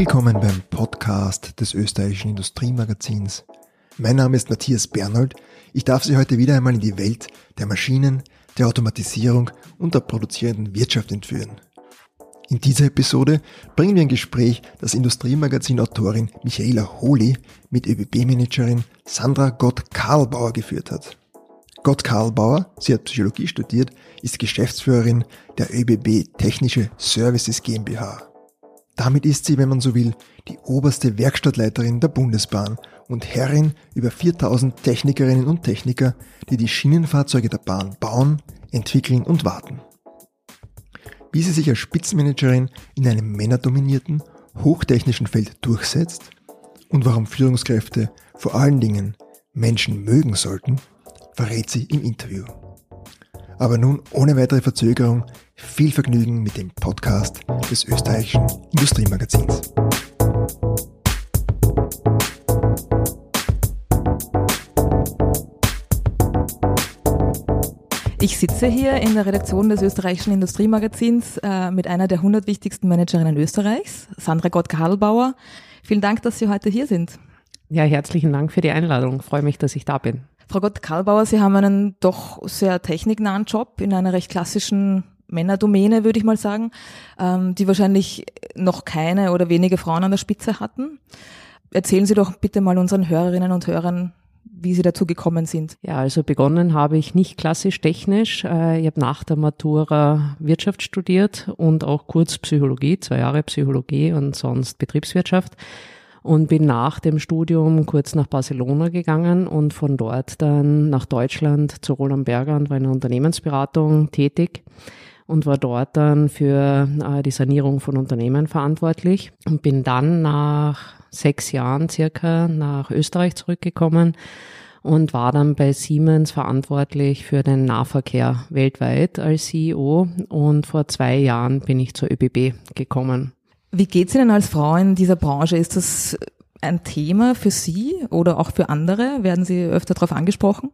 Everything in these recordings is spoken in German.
Willkommen beim Podcast des österreichischen Industriemagazins. Mein Name ist Matthias Bernold. Ich darf Sie heute wieder einmal in die Welt der Maschinen, der Automatisierung und der produzierenden Wirtschaft entführen. In dieser Episode bringen wir ein Gespräch, das Industriemagazin-Autorin Michaela Holy mit ÖBB-Managerin Sandra Gott-Karlbauer geführt hat. Gott-Karlbauer, sie hat Psychologie studiert, ist Geschäftsführerin der ÖBB Technische Services GmbH. Damit ist sie, wenn man so will, die oberste Werkstattleiterin der Bundesbahn und Herrin über 4000 Technikerinnen und Techniker, die die Schienenfahrzeuge der Bahn bauen, entwickeln und warten. Wie sie sich als Spitzenmanagerin in einem männerdominierten, hochtechnischen Feld durchsetzt und warum Führungskräfte vor allen Dingen Menschen mögen sollten, verrät sie im Interview. Aber nun ohne weitere Verzögerung viel Vergnügen mit dem Podcast des österreichischen Industriemagazins. Ich sitze hier in der Redaktion des österreichischen Industriemagazins äh, mit einer der 100 wichtigsten Managerinnen Österreichs, Sandra Gott-Karlbauer. Vielen Dank, dass Sie heute hier sind. Ja, herzlichen Dank für die Einladung. Ich freue mich, dass ich da bin. Frau Gott-Karlbauer, Sie haben einen doch sehr techniknahen Job in einer recht klassischen Männerdomäne, würde ich mal sagen, ähm, die wahrscheinlich noch keine oder wenige Frauen an der Spitze hatten. Erzählen Sie doch bitte mal unseren Hörerinnen und Hörern, wie Sie dazu gekommen sind. Ja, also begonnen habe ich nicht klassisch technisch. Äh, ich habe nach der Matura Wirtschaft studiert und auch kurz Psychologie, zwei Jahre Psychologie und sonst Betriebswirtschaft und bin nach dem Studium kurz nach Barcelona gegangen und von dort dann nach Deutschland zu Roland Berger und war in der Unternehmensberatung tätig und war dort dann für äh, die Sanierung von Unternehmen verantwortlich und bin dann nach sechs Jahren circa nach Österreich zurückgekommen und war dann bei Siemens verantwortlich für den Nahverkehr weltweit als CEO und vor zwei Jahren bin ich zur ÖBB gekommen. Wie geht's Ihnen als Frau in dieser Branche? Ist das ein Thema für Sie oder auch für andere? Werden Sie öfter darauf angesprochen?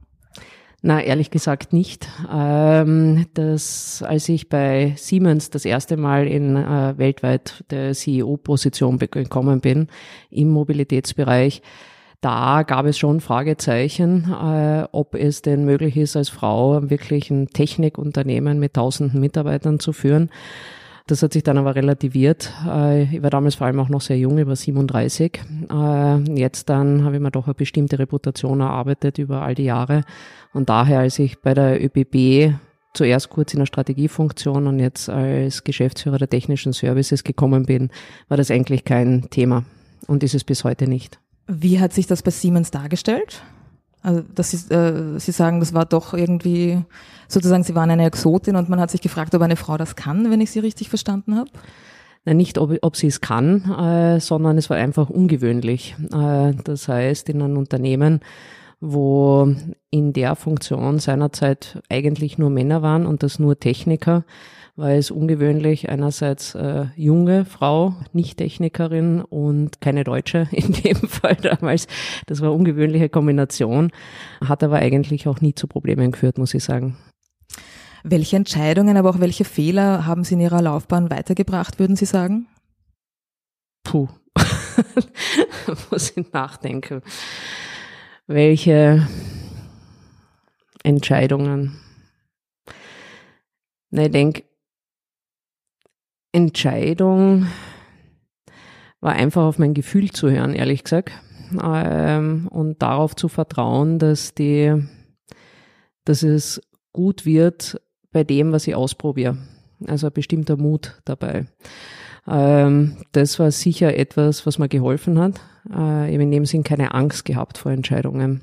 Na, ehrlich gesagt nicht. Ähm, das, als ich bei Siemens das erste Mal in äh, weltweit der CEO-Position gekommen bin im Mobilitätsbereich, da gab es schon Fragezeichen, äh, ob es denn möglich ist, als Frau wirklich ein Technikunternehmen mit tausenden Mitarbeitern zu führen. Das hat sich dann aber relativiert. Äh, ich war damals vor allem auch noch sehr jung, ich war 37. Äh, jetzt dann habe ich mir doch eine bestimmte Reputation erarbeitet über all die Jahre. Und daher, als ich bei der ÖBB zuerst kurz in der Strategiefunktion und jetzt als Geschäftsführer der technischen Services gekommen bin, war das eigentlich kein Thema und ist es bis heute nicht. Wie hat sich das bei Siemens dargestellt? Also, dass Sie, äh, Sie sagen, das war doch irgendwie sozusagen, Sie waren eine Exotin und man hat sich gefragt, ob eine Frau das kann, wenn ich Sie richtig verstanden habe. Nein, nicht, ob, ob sie es kann, äh, sondern es war einfach ungewöhnlich. Äh, das heißt, in einem Unternehmen, wo in der Funktion seinerzeit eigentlich nur Männer waren und das nur Techniker, war es ungewöhnlich, einerseits äh, junge Frau, nicht Technikerin und keine Deutsche in dem Fall damals. Das war eine ungewöhnliche Kombination, hat aber eigentlich auch nie zu Problemen geführt, muss ich sagen. Welche Entscheidungen, aber auch welche Fehler haben Sie in Ihrer Laufbahn weitergebracht, würden Sie sagen? Puh, muss ich nachdenken. Welche Entscheidungen? Na, ich denke, Entscheidung war einfach auf mein Gefühl zu hören, ehrlich gesagt. Ähm, und darauf zu vertrauen, dass die, dass es gut wird bei dem, was ich ausprobiere. Also ein bestimmter Mut dabei. Ähm, das war sicher etwas, was mir geholfen hat. Äh, ich habe in dem Sinn keine Angst gehabt vor Entscheidungen.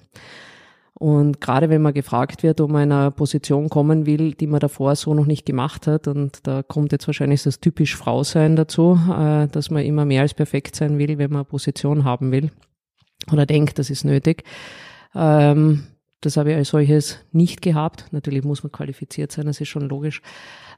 Und gerade wenn man gefragt wird, ob man in eine Position kommen will, die man davor so noch nicht gemacht hat, und da kommt jetzt wahrscheinlich das typisch Frau sein dazu, äh, dass man immer mehr als perfekt sein will, wenn man eine Position haben will oder denkt, das ist nötig. Ähm, das habe ich als solches nicht gehabt. Natürlich muss man qualifiziert sein, das ist schon logisch.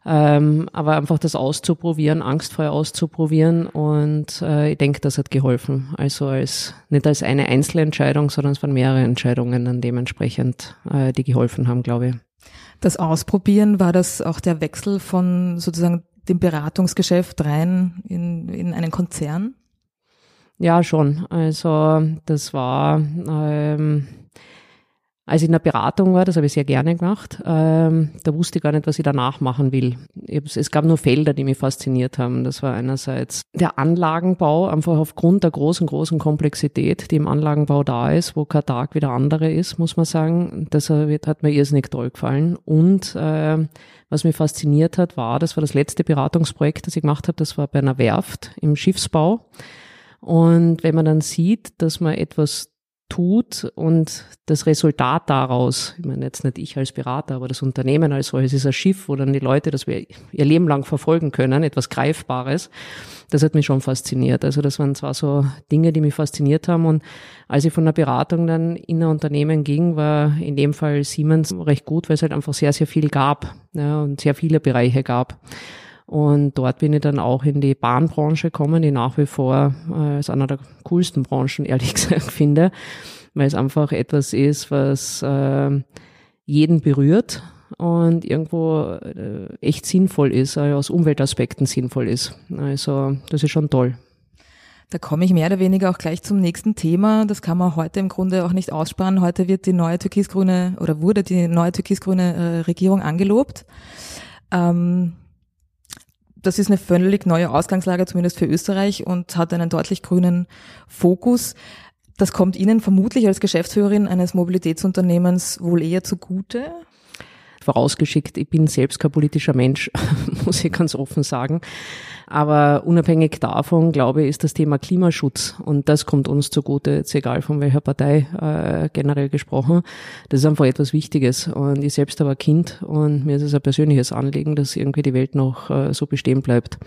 Ähm, aber einfach das auszuprobieren, angstfrei auszuprobieren und äh, ich denke, das hat geholfen. Also als nicht als eine Einzelentscheidung, sondern es waren mehrere Entscheidungen dann dementsprechend, äh, die geholfen haben, glaube ich. Das Ausprobieren war das auch der Wechsel von sozusagen dem Beratungsgeschäft rein in, in einen Konzern? Ja, schon. Also das war ähm, als ich in der Beratung war, das habe ich sehr gerne gemacht, ähm, da wusste ich gar nicht, was ich danach machen will. Es gab nur Felder, die mich fasziniert haben. Das war einerseits der Anlagenbau, einfach aufgrund der großen, großen Komplexität, die im Anlagenbau da ist, wo kein Tag wie der andere ist, muss man sagen. Das hat mir irrsinnig toll gefallen. Und äh, was mich fasziniert hat, war, das war das letzte Beratungsprojekt, das ich gemacht habe, das war bei einer Werft im Schiffsbau. Und wenn man dann sieht, dass man etwas tut und das Resultat daraus, ich meine jetzt nicht ich als Berater, aber das Unternehmen als solches ist ein Schiff, wo dann die Leute das wir ihr Leben lang verfolgen können, etwas Greifbares, das hat mich schon fasziniert. Also das waren zwar so Dinge, die mich fasziniert haben und als ich von der Beratung dann in ein Unternehmen ging, war in dem Fall Siemens recht gut, weil es halt einfach sehr, sehr viel gab ja, und sehr viele Bereiche gab. Und dort bin ich dann auch in die Bahnbranche gekommen, die nach wie vor äh, als einer der coolsten Branchen, ehrlich gesagt, finde, weil es einfach etwas ist, was äh, jeden berührt und irgendwo äh, echt sinnvoll ist, äh, aus Umweltaspekten sinnvoll ist. Also das ist schon toll. Da komme ich mehr oder weniger auch gleich zum nächsten Thema. Das kann man heute im Grunde auch nicht aussparen. Heute wird die neue türkisgrüne oder wurde die neue türkisgrüne äh, Regierung angelobt. Ähm, das ist eine völlig neue Ausgangslage, zumindest für Österreich, und hat einen deutlich grünen Fokus. Das kommt Ihnen vermutlich als Geschäftsführerin eines Mobilitätsunternehmens wohl eher zugute? Vorausgeschickt, ich bin selbst kein politischer Mensch, muss ich ganz offen sagen. Aber unabhängig davon, glaube ich, ist das Thema Klimaschutz und das kommt uns zugute, jetzt egal von welcher Partei äh, generell gesprochen. Das ist einfach etwas Wichtiges. Und ich selbst aber Kind und mir ist es ein persönliches Anliegen, dass irgendwie die Welt noch äh, so bestehen bleibt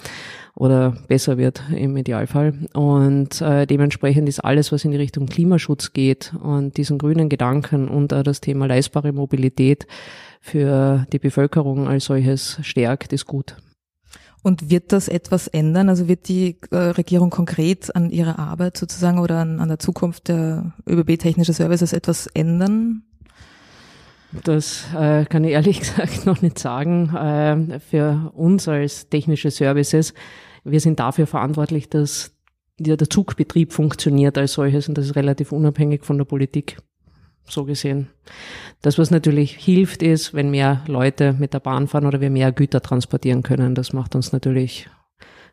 oder besser wird im Idealfall. Und äh, dementsprechend ist alles, was in die Richtung Klimaschutz geht und diesen grünen Gedanken und auch das Thema leistbare Mobilität für die Bevölkerung als solches stärkt, ist gut. Und wird das etwas ändern? Also wird die äh, Regierung konkret an ihrer Arbeit sozusagen oder an, an der Zukunft der ÖBB Technische Services etwas ändern? Das äh, kann ich ehrlich gesagt noch nicht sagen. Äh, für uns als technische Services, wir sind dafür verantwortlich, dass der Zugbetrieb funktioniert als solches und das ist relativ unabhängig von der Politik so gesehen. Das, was natürlich hilft, ist, wenn mehr Leute mit der Bahn fahren oder wir mehr Güter transportieren können. Das macht uns natürlich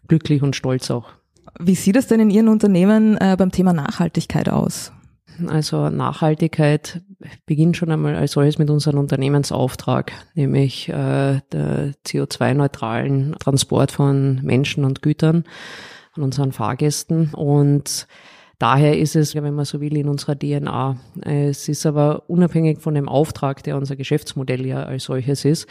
glücklich und stolz auch. Wie sieht es denn in Ihren Unternehmen äh, beim Thema Nachhaltigkeit aus? Also Nachhaltigkeit beginnt schon einmal als solches mit unserem Unternehmensauftrag, nämlich äh, der CO2-neutralen Transport von Menschen und Gütern von unseren Fahrgästen. Und Daher ist es, wenn man so will, in unserer DNA. Es ist aber unabhängig von dem Auftrag, der unser Geschäftsmodell ja als solches ist,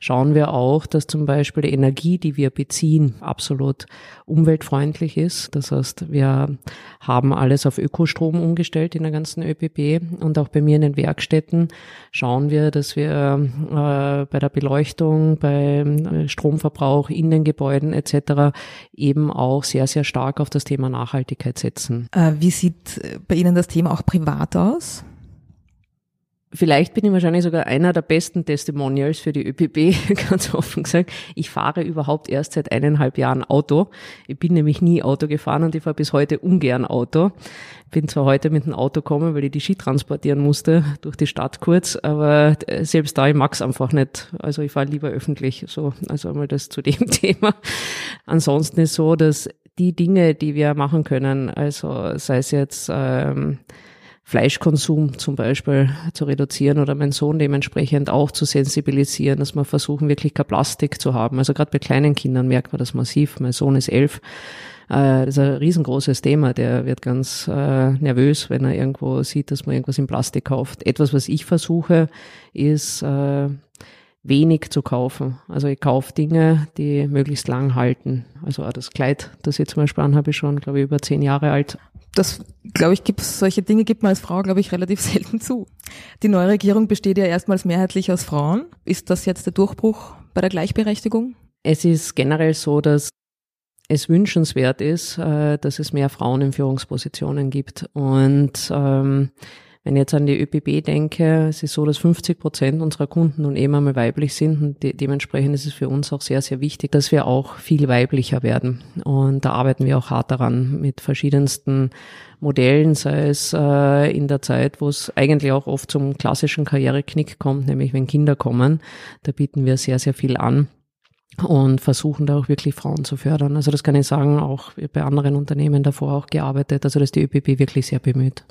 schauen wir auch, dass zum Beispiel die Energie, die wir beziehen, absolut umweltfreundlich ist. Das heißt, wir haben alles auf Ökostrom umgestellt in der ganzen ÖPB und auch bei mir in den Werkstätten schauen wir, dass wir äh, bei der Beleuchtung, beim äh, Stromverbrauch in den Gebäuden etc. eben auch sehr, sehr stark auf das Thema Nachhaltigkeit setzen. Äh, wie sieht bei Ihnen das Thema auch privat aus? Vielleicht bin ich wahrscheinlich sogar einer der besten Testimonials für die ÖPB, ganz offen gesagt. Ich fahre überhaupt erst seit eineinhalb Jahren Auto. Ich bin nämlich nie Auto gefahren und ich fahre bis heute ungern Auto. Bin zwar heute mit dem Auto gekommen, weil ich die Ski transportieren musste durch die Stadt kurz, aber selbst da, ich mag's einfach nicht. Also ich fahre lieber öffentlich. So, also einmal das zu dem Thema. Ansonsten ist so, dass die Dinge, die wir machen können, also sei es jetzt ähm, Fleischkonsum zum Beispiel zu reduzieren oder meinen Sohn dementsprechend auch zu sensibilisieren, dass wir versuchen, wirklich kein Plastik zu haben. Also gerade bei kleinen Kindern merkt man das massiv. Mein Sohn ist elf. Äh, das ist ein riesengroßes Thema. Der wird ganz äh, nervös, wenn er irgendwo sieht, dass man irgendwas in Plastik kauft. Etwas, was ich versuche, ist äh, wenig zu kaufen. Also ich kaufe Dinge, die möglichst lang halten. Also auch das Kleid, das ich zum Beispiel anhabe, ist schon, glaube ich, über zehn Jahre alt das, glaube ich, gibt solche Dinge gibt man als Frau, glaube ich, relativ selten zu. Die neue Regierung besteht ja erstmals mehrheitlich aus Frauen. Ist das jetzt der Durchbruch bei der Gleichberechtigung? Es ist generell so, dass es wünschenswert ist, äh, dass es mehr Frauen in Führungspositionen gibt. Und ähm, Wenn ich jetzt an die ÖPB denke, es ist so, dass 50 Prozent unserer Kunden nun eben einmal weiblich sind und de dementsprechend ist es für uns auch sehr, sehr wichtig, dass wir auch viel weiblicher werden. Und da arbeiten wir auch hart daran mit verschiedensten Modellen, sei es äh, in der Zeit, wo es eigentlich auch oft zum klassischen Karriereknick kommt, nämlich wenn Kinder kommen. Da bieten wir sehr, sehr viel an und versuchen da auch wirklich Frauen zu fördern. Also das kann ich sagen, auch bei anderen Unternehmen davor auch gearbeitet, also dass die ÖPB wirklich sehr bemüht.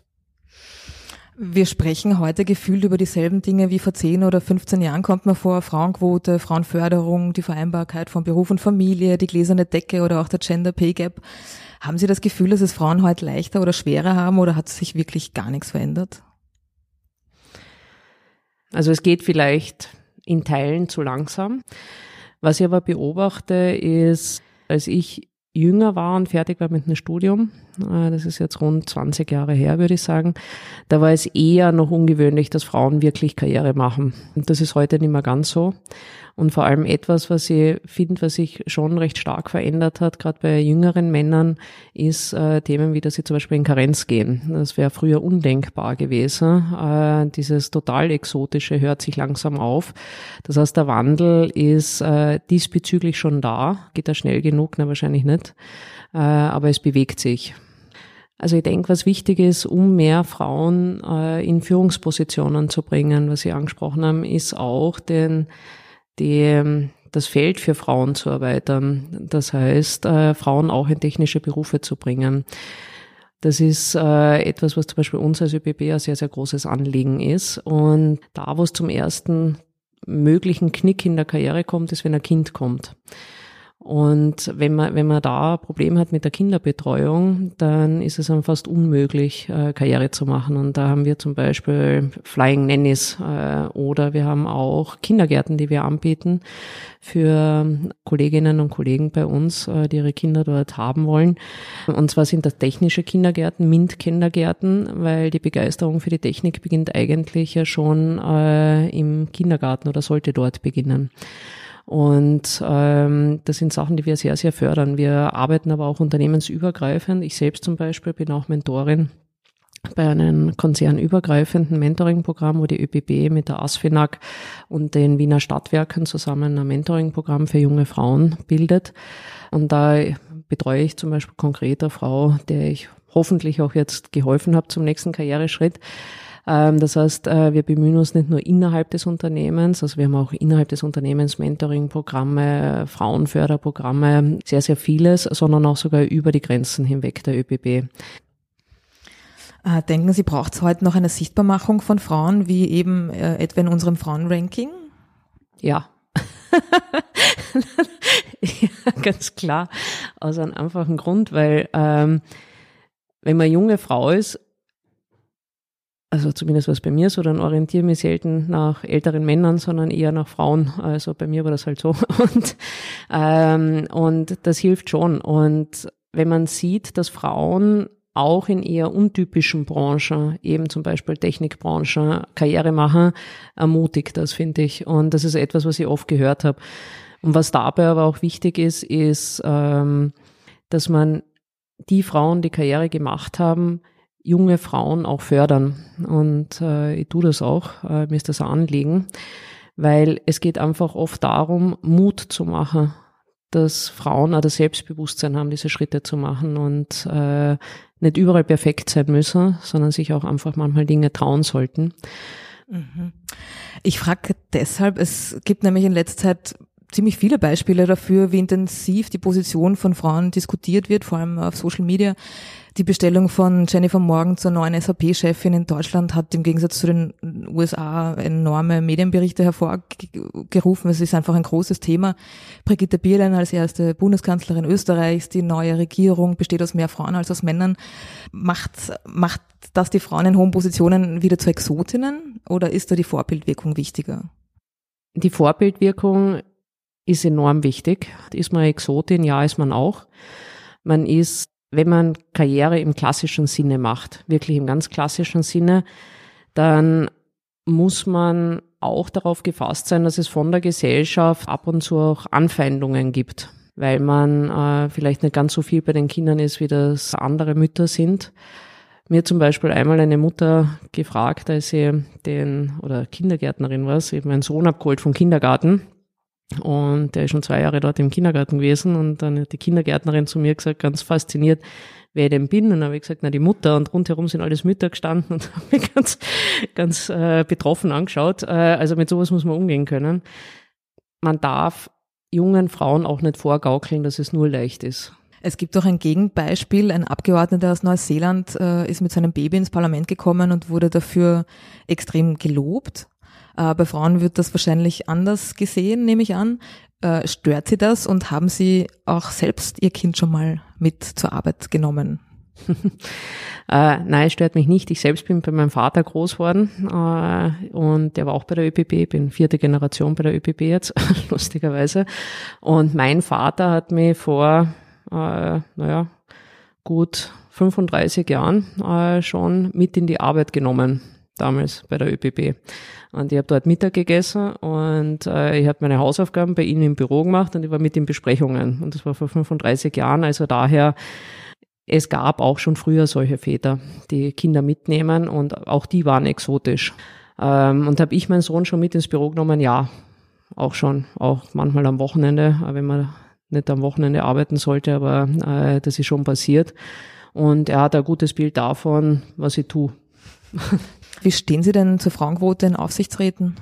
Wir sprechen heute gefühlt über dieselben Dinge wie vor 10 oder 15 Jahren, kommt man vor. Frauenquote, Frauenförderung, die Vereinbarkeit von Beruf und Familie, die gläserne Decke oder auch der Gender Pay Gap. Haben Sie das Gefühl, dass es Frauen heute leichter oder schwerer haben oder hat sich wirklich gar nichts verändert? Also es geht vielleicht in Teilen zu langsam. Was ich aber beobachte, ist, als ich jünger war und fertig war mit einem Studium, das ist jetzt rund 20 Jahre her, würde ich sagen, da war es eher noch ungewöhnlich, dass Frauen wirklich Karriere machen. Und das ist heute nicht mehr ganz so. Und vor allem etwas, was ich finde, was sich schon recht stark verändert hat, gerade bei jüngeren Männern, ist äh, Themen wie, dass sie zum Beispiel in Karenz gehen. Das wäre früher undenkbar gewesen. Äh, dieses total exotische hört sich langsam auf. Das heißt, der Wandel ist äh, diesbezüglich schon da. Geht da schnell genug? Na, wahrscheinlich nicht. Äh, aber es bewegt sich. Also ich denke, was wichtig ist, um mehr Frauen äh, in Führungspositionen zu bringen, was Sie angesprochen haben, ist auch den die, ähm, das Feld für Frauen zu erweitern. Das heißt, äh, Frauen auch in technische Berufe zu bringen. Das ist äh, etwas, was zum Beispiel uns als ÖBB ein sehr, sehr großes Anliegen ist. Und da, wo es zum ersten möglichen Knick in der Karriere kommt, ist, wenn ein Kind kommt. Und wenn man, wenn man da Probleme hat mit der Kinderbetreuung, dann ist es dann fast unmöglich, äh, Karriere zu machen. Und da haben wir zum Beispiel Flying Nannies äh, oder wir haben auch Kindergärten, die wir anbieten für Kolleginnen und Kollegen bei uns, äh, die ihre Kinder dort haben wollen. Und zwar sind das technische Kindergärten, MINT-Kindergärten, weil die Begeisterung für die Technik beginnt eigentlich ja schon äh, im Kindergarten oder sollte dort beginnen. Und ähm, das sind Sachen, die wir sehr, sehr fördern. Wir arbeiten aber auch unternehmensübergreifend. Ich selbst zum Beispiel bin auch Mentorin bei einem konzernübergreifenden Mentoring-Programm, wo die ÖBB mit der ASFINAG und den Wiener Stadtwerken zusammen ein Mentoring-Programm für junge Frauen bildet. Und da betreue ich zum Beispiel konkret eine Frau, der ich hoffentlich auch jetzt geholfen habe zum nächsten Karriereschritt, das heißt, äh, wir bemühen uns nicht nur innerhalb des Unternehmens, also wir haben auch innerhalb des Unternehmens Mentoring-Programme, Frauenförderprogramme, sehr, sehr vieles, sondern auch sogar über die Grenzen hinweg der ÖBB. Äh, denken Sie, braucht es heute noch eine Sichtbarmachung von Frauen, wie eben äh, etwa in unserem Frauenranking? Ja. ja, ganz klar. Aus einem einfachen Grund, weil ähm, wenn man junge Frau ist also zumindest was bei mir so, dann orientiere ich mich selten nach älteren Männern, sondern eher nach Frauen. Also bei mir war das halt so. Und, ähm, und das hilft schon. Und wenn man sieht, dass Frauen auch in eher untypischen Branchen, eben zum Beispiel Technikbranche, Karriere machen, ermutigt das, finde ich. Und das ist etwas, was ich oft gehört habe. Und was dabei aber auch wichtig ist, ist, ähm, dass man die Frauen, die Karriere gemacht haben, junge Frauen auch fördern. Und äh, ich tue das auch, äh, mir ist das ein Anliegen, weil es geht einfach oft darum, Mut zu machen, dass Frauen auch das Selbstbewusstsein haben, diese Schritte zu machen und äh, nicht überall perfekt sein müssen, sondern sich auch einfach manchmal Dinge trauen sollten. Mhm. Ich frage deshalb, es gibt nämlich in letzter Zeit ziemlich viele Beispiele dafür, wie intensiv die Position von Frauen diskutiert wird, vor allem auf Social Media. Die Bestellung von Jennifer Morgan zur neuen SAP-Chefin in Deutschland hat im Gegensatz zu den USA enorme Medienberichte hervorgerufen. Es ist einfach ein großes Thema. Brigitte Bierlein als erste Bundeskanzlerin Österreichs, die neue Regierung besteht aus mehr Frauen als aus Männern. Macht, macht das die Frauen in hohen Positionen wieder zu Exotinnen oder ist da die Vorbildwirkung wichtiger? Die Vorbildwirkung ist enorm wichtig. Ist man Exotin? Ja, ist man auch. Man ist, wenn man Karriere im klassischen Sinne macht, wirklich im ganz klassischen Sinne, dann muss man auch darauf gefasst sein, dass es von der Gesellschaft ab und zu auch Anfeindungen gibt, weil man äh, vielleicht nicht ganz so viel bei den Kindern ist, wie das andere Mütter sind, Mir zum Beispiel einmal eine Mutter gefragt, als sie den, oder Kindergärtnerin war, sie meinen Sohn abgeholt vom Kindergarten und der ist schon zwei Jahre dort im Kindergarten gewesen und dann hat die Kindergärtnerin zu mir gesagt, ganz fasziniert, wer ich denn bin. Und dann habe ich gesagt, na die Mutter und rundherum sind alles Mütter gestanden und habe mich ganz, ganz äh, betroffen angeschaut. Äh, also mit sowas muss man umgehen können. Man darf jungen Frauen auch nicht vorgaukeln, dass es nur leicht ist. Es gibt auch ein Gegenbeispiel. Ein Abgeordneter aus Neuseeland äh, ist mit seinem Baby ins Parlament gekommen und wurde dafür extrem gelobt. Äh, bei Frauen wird das wahrscheinlich anders gesehen, nehme ich an. Äh, stört Sie das und haben Sie auch selbst Ihr Kind schon mal mit zur Arbeit genommen? äh, nein, es stört mich nicht. Ich selbst bin bei meinem Vater groß geworden äh, und der war auch bei der ÖPP, bin vierte Generation bei der ÖPP jetzt, lustigerweise. Und mein Vater hat mich vor äh, naja, gut 35 Jahren äh, schon mit in die Arbeit genommen, damals bei der ÖPP. Und ich habe dort Mittag gegessen und äh, ich habe meine Hausaufgaben bei Ihnen im Büro gemacht und ich war mit in Besprechungen. Und das war vor 35 Jahren, also daher es gab auch schon früher solche Väter, die Kinder mitnehmen und auch die waren exotisch. Ähm, und habe ich meinen Sohn schon mit ins Büro genommen? Ja, auch schon, auch manchmal am Wochenende, wenn man nicht am Wochenende arbeiten sollte, aber äh, das ist schon passiert. Und er hat ein gutes Bild davon, was ich tue. Wie stehen Sie denn zur Frauenquote in Aufsichtsräten?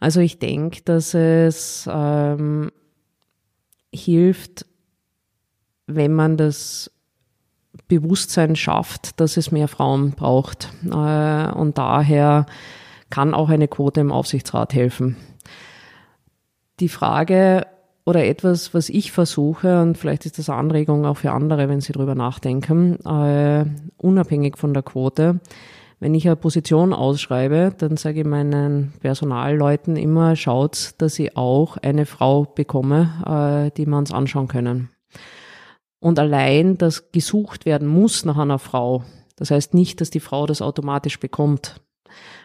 Also ich denke, dass es ähm, hilft, wenn man das Bewusstsein schafft, dass es mehr Frauen braucht. Äh, und daher kann auch eine Quote im Aufsichtsrat helfen. Die Frage, oder etwas, was ich versuche, und vielleicht ist das Anregung auch für andere, wenn sie drüber nachdenken, äh, unabhängig von der Quote. Wenn ich eine Position ausschreibe, dann sage ich meinen Personalleuten immer, schaut, dass ich auch eine Frau bekomme, äh, die wir uns anschauen können. Und allein, dass gesucht werden muss nach einer Frau, das heißt nicht, dass die Frau das automatisch bekommt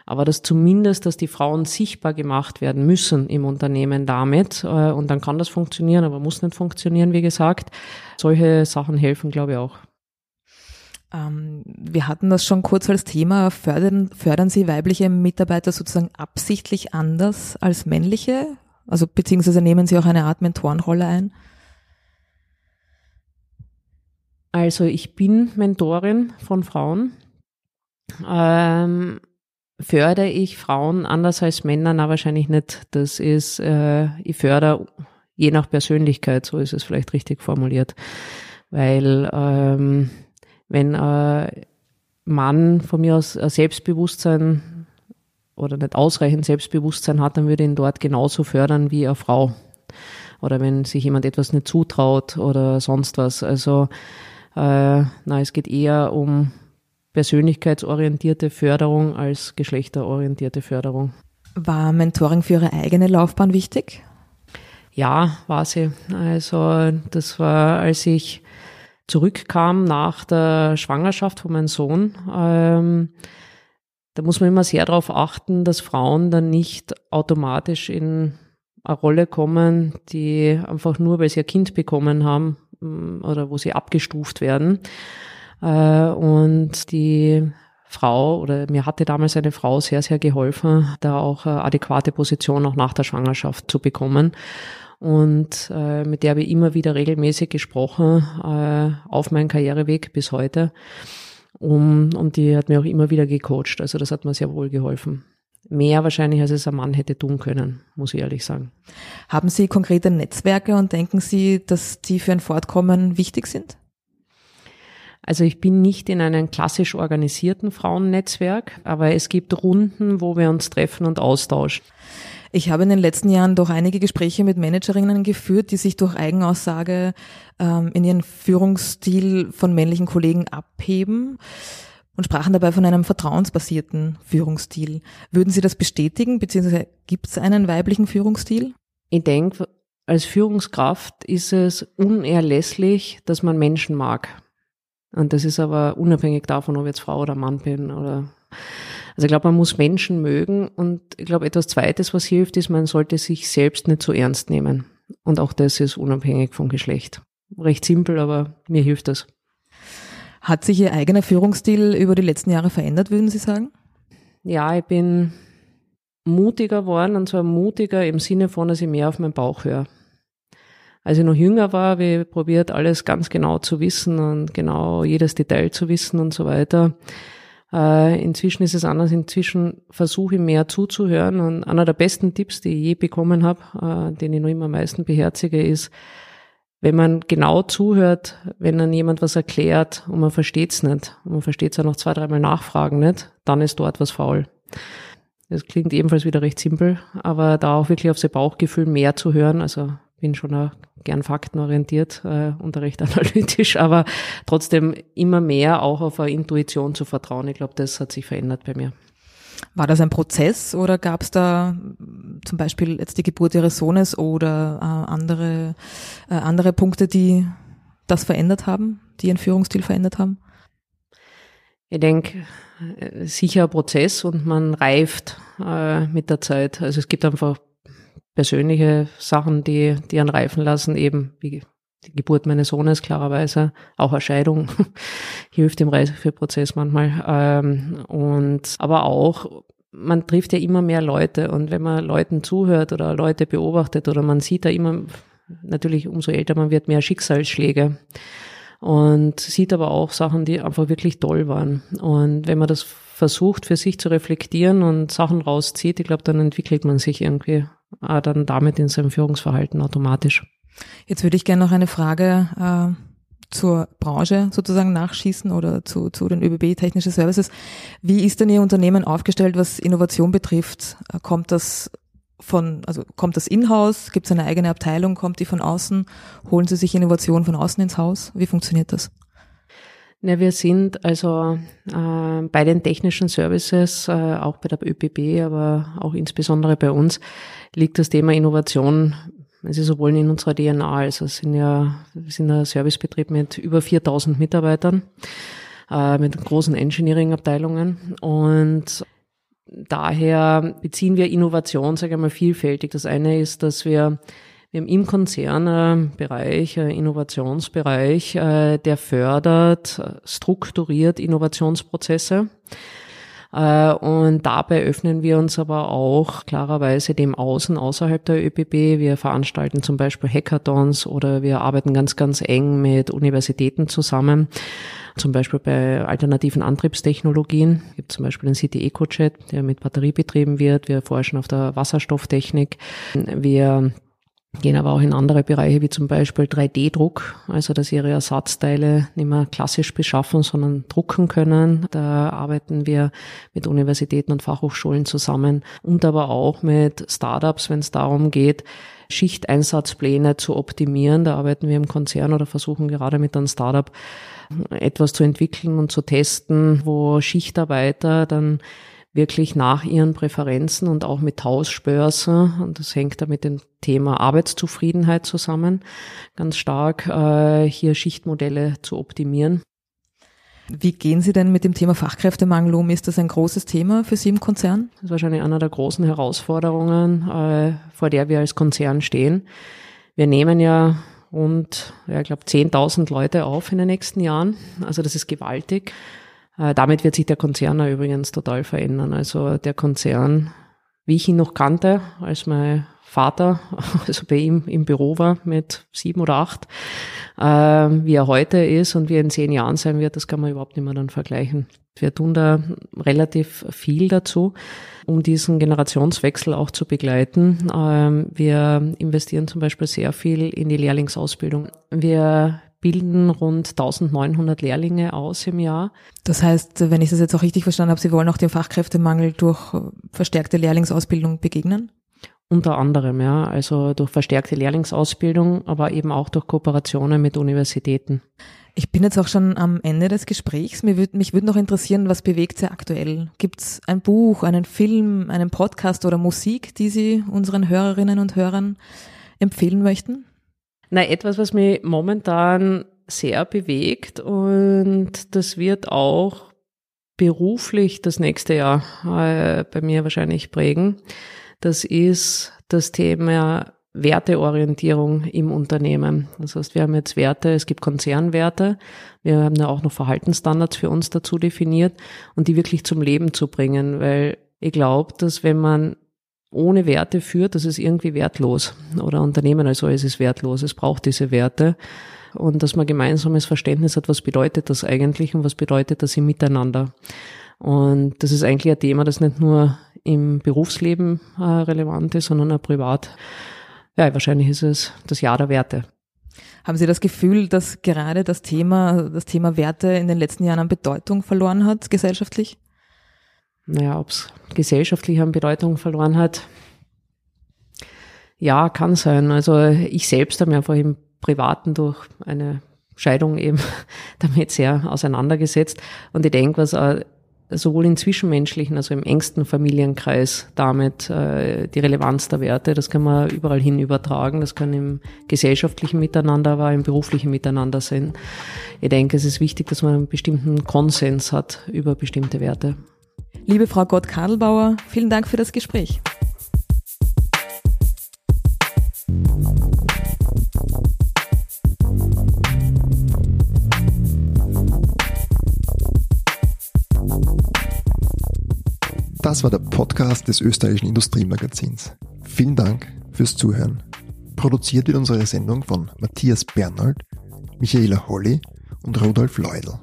aber dass zumindest, dass die Frauen sichtbar gemacht werden müssen im Unternehmen damit äh, und dann kann das funktionieren, aber muss nicht funktionieren, wie gesagt. Solche Sachen helfen, glaube ich, auch. Ähm, wir hatten das schon kurz als Thema. Fördern, fördern Sie weibliche Mitarbeiter sozusagen absichtlich anders als männliche? Also beziehungsweise nehmen Sie auch eine Art Mentorenrolle ein? Also ich bin Mentorin von Frauen. Ähm, fördere ich Frauen anders als Männer? Na, wahrscheinlich nicht. Das ist, äh, ich fördere je nach Persönlichkeit, so ist es vielleicht richtig formuliert. Weil ähm, wenn ein Mann von mir aus ein Selbstbewusstsein oder nicht ausreichend Selbstbewusstsein hat, dann würde ihn dort genauso fördern wie eine Frau. Oder wenn sich jemand etwas nicht zutraut oder sonst was. Also äh, na, es geht eher um persönlichkeitsorientierte Förderung als geschlechterorientierte Förderung. War Mentoring für Ihre eigene Laufbahn wichtig? Ja, war sie. Also das war, als ich zurückkam nach der Schwangerschaft von meinem Sohn. Ähm, da muss man immer sehr darauf achten, dass Frauen dann nicht automatisch in eine Rolle kommen, die einfach nur, weil sie ein Kind bekommen haben mm, oder wo sie abgestuft werden, und die Frau oder mir hatte damals eine Frau sehr, sehr geholfen, da auch eine adäquate Position auch nach der Schwangerschaft zu bekommen. Und äh, mit der habe ich immer wieder regelmäßig gesprochen äh, auf meinem Karriereweg bis heute. Um, und die hat mir auch immer wieder gecoacht. Also das hat mir sehr wohl geholfen. Mehr wahrscheinlich, als es ein Mann hätte tun können, muss ich ehrlich sagen. Haben Sie konkrete Netzwerke und denken Sie, dass die für ein Fortkommen wichtig sind? Also ich bin nicht in einem klassisch organisierten Frauennetzwerk, aber es gibt Runden, wo wir uns treffen und austauschen. Ich habe in den letzten Jahren doch einige Gespräche mit Managerinnen geführt, die sich durch Eigenaussage ähm, in ihren Führungsstil von männlichen Kollegen abheben und sprachen dabei von einem vertrauensbasierten Führungsstil. Würden Sie das bestätigen, beziehungsweise gibt es einen weiblichen Führungsstil? Ich denke, als Führungskraft ist es unerlässlich, dass man Menschen mag. Und das ist aber unabhängig davon, ob ich jetzt Frau oder Mann bin oder also ich glaube, man muss Menschen mögen und ich glaube, etwas Zweites, was hilft, ist, man sollte sich selbst nicht so ernst nehmen. Und auch das ist unabhängig vom Geschlecht. Recht simpel, aber mir hilft das. Hat sich Ihr eigener Führungsstil über die letzten Jahre verändert, würden Sie sagen? Ja, ich bin mutiger geworden und zwar mutiger im Sinne von, dass ich mehr auf meinen Bauch höre. Als ich noch jünger war, habe ich probiert, alles ganz genau zu wissen und genau jedes Detail zu wissen und so weiter. Äh, inzwischen ist es anders. Inzwischen versuche ich mehr zuzuhören und einer der besten Tipps, die ich je bekommen habe, äh, den ich noch immer am meisten beherzige, ist, wenn man genau zuhört, wenn dann jemand was erklärt und man versteht es nicht, und man versteht es ja noch zwei, dreimal nachfragen nicht, dann ist dort was faul. Das klingt ebenfalls wieder recht simpel, aber da auch wirklich auf sein Bauchgefühl mehr zu hören, also bin schon auch gern faktenorientiert äh, und recht analytisch, aber trotzdem immer mehr auch auf eine Intuition zu vertrauen. Ich glaube, das hat sich verändert bei mir. War das ein Prozess oder gab es da zum Beispiel jetzt die Geburt Ihres Sohnes oder äh, andere, äh, andere Punkte, die das verändert haben, die Ihren Führungsstil verändert haben? Ich denke, äh, sicher ein Prozess und man reift äh, mit der Zeit. Also es gibt einfach persönliche Sachen, die, die anreifen lassen, eben wie die Geburt meines Sohnes klarerweise, auch eine Scheidung hilft im Reifeprozess manchmal. Ähm, und aber auch, man trifft ja immer mehr Leute und wenn man Leuten zuhört oder Leute beobachtet oder man sieht da immer, natürlich umso älter man wird, mehr Schicksalsschläge und sieht aber auch Sachen, die einfach wirklich toll waren. Und wenn man das versucht für sich zu reflektieren und Sachen rauszieht, ich glaube, dann entwickelt man sich irgendwie äh, dann damit in seinem Führungsverhalten automatisch. Jetzt würde ich gerne noch eine Frage äh, zur Branche sozusagen nachschießen oder zu, zu den ÖBB Technische Services. Wie ist denn Ihr Unternehmen aufgestellt, was Innovation betrifft? Äh, kommt das von, also kommt das in-house? Gibt es eine eigene Abteilung? Kommt die von außen? Holen Sie sich Innovation von außen ins Haus? Wie funktioniert das? Ja, wir sind also äh, bei den technischen Services, äh, auch bei der ÖPB, aber auch insbesondere bei uns, liegt das Thema Innovation also sowohl in unserer DNA, also sind ja, wir sind ein Servicebetrieb mit über 4000 Mitarbeitern, äh, mit großen Engineering-Abteilungen und daher beziehen wir Innovation, sage ich mal, vielfältig. Das eine ist, dass wir wir haben im Konzern einen Bereich, einen Innovationsbereich, äh, der fördert strukturiert Innovationsprozesse. Äh, und dabei öffnen wir uns aber auch klarerweise dem Außen außerhalb der ÖPB. Wir veranstalten zum Beispiel Hackathons oder wir arbeiten ganz, ganz eng mit Universitäten zusammen. Zum Beispiel bei alternativen Antriebstechnologien Es gibt zum Beispiel den City EcoJet, der mit Batterie betrieben wird. Wir forschen auf der Wasserstofftechnik. Wir gehen aber auch in andere Bereiche wie zum Beispiel 3D-Druck, also dass ihre Ersatzteile nicht mehr klassisch beschaffen, sondern drucken können. Da arbeiten wir mit Universitäten und Fachhochschulen zusammen und aber auch mit Startups, wenn es darum geht, Schichteinsatzpläne zu optimieren. Da arbeiten wir im Konzern oder versuchen gerade mit einem Startup etwas zu entwickeln und zu testen, wo Schichtarbeiter dann wirklich nach ihren Präferenzen und auch mit Tauschbörse, und das hängt da mit dem Thema Arbeitszufriedenheit zusammen, ganz stark äh, hier Schichtmodelle zu optimieren. Wie gehen Sie denn mit dem Thema Fachkräftemangel um? Ist das ein großes Thema für Sie im Konzern? Das ist wahrscheinlich einer der großen Herausforderungen, äh, vor der wir als Konzern stehen. Wir nehmen ja rund, ja, ich glaube, 10.000 Leute auf in den nächsten Jahren. Also das ist gewaltig. Äh, damit wird sich der Konzern übrigens total verändern. Also der Konzern, wie ich ihn noch kannte, als mein Vater, also bei ihm im Büro war mit sieben oder acht, äh, wie er heute ist und wie er in zehn Jahren sein wird, das kann man überhaupt nicht mehr dann vergleichen. Wir tun da relativ viel dazu, um diesen Generationswechsel auch zu begleiten. Ähm, wir investieren zum Beispiel sehr viel in die Lehrlingsausbildung. Wir bilden rund 1900 Lehrlinge aus im Jahr. Das heißt, wenn ich das jetzt auch richtig verstanden habe, Sie wollen auch dem Fachkräftemangel durch verstärkte Lehrlingsausbildung begegnen? Unter anderem, ja, also durch verstärkte Lehrlingsausbildung, aber eben auch durch Kooperationen mit Universitäten. Ich bin jetzt auch schon am Ende des Gesprächs. Mir würd, mich würde noch interessieren, was bewegt Sie aktuell? Gibt es ein Buch, einen Film, einen Podcast oder Musik, die Sie unseren Hörerinnen und Hörern empfehlen möchten? Na, etwas, was mich momentan sehr bewegt und das wird auch beruflich das nächste Jahr äh, bei mir wahrscheinlich prägen. Das ist das Thema Werteorientierung im Unternehmen. Das heißt, wir haben jetzt Werte, es gibt Konzernwerte, wir haben ja auch noch Verhaltensstandards für uns dazu definiert und die wirklich zum Leben zu bringen, weil ich glaube, dass wenn man ohne Werte führt, das ist irgendwie wertlos oder Unternehmen als solches ist wertlos. Es braucht diese Werte und dass man gemeinsames Verständnis hat, was bedeutet das eigentlich und was bedeutet das im Miteinander. Und das ist eigentlich ein Thema, das nicht nur im Berufsleben äh, relevant ist, sondern auch privat. Ja, wahrscheinlich ist es das Jahr der Werte. Haben Sie das Gefühl, dass gerade das Thema, das Thema Werte in den letzten Jahren an Bedeutung verloren hat, gesellschaftlich? Naja, ob es gesellschaftlich an Bedeutung verloren hat, ja, kann sein. Also ich selbst habe mir einfach im Privaten durch eine Scheidung eben damit sehr auseinandergesetzt. Und ich denke, was sowohl im zwischenmenschlichen, also im engsten Familienkreis damit äh, die Relevanz der Werte, das kann man überall hin übertragen, das kann im gesellschaftlichen Miteinander, aber im beruflichen Miteinander sein. Ich denke, es ist wichtig, dass man einen bestimmten Konsens hat über bestimmte Werte. Liebe Frau Gott-Kadelbauer, vielen Dank für das Gespräch. Das war der Podcast des österreichischen Industriemagazins. Vielen Dank fürs Zuhören. Produziert wird unsere Sendung von Matthias Bernhold, Michaela Holly und Rudolf Leudl.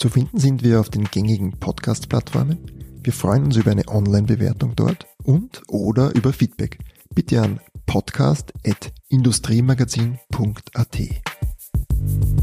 Zu finden sind wir auf den gängigen Podcast-Plattformen. Wir freuen uns über eine Online-Bewertung dort und oder über Feedback. Bitte an podcast.industriemagazin.at.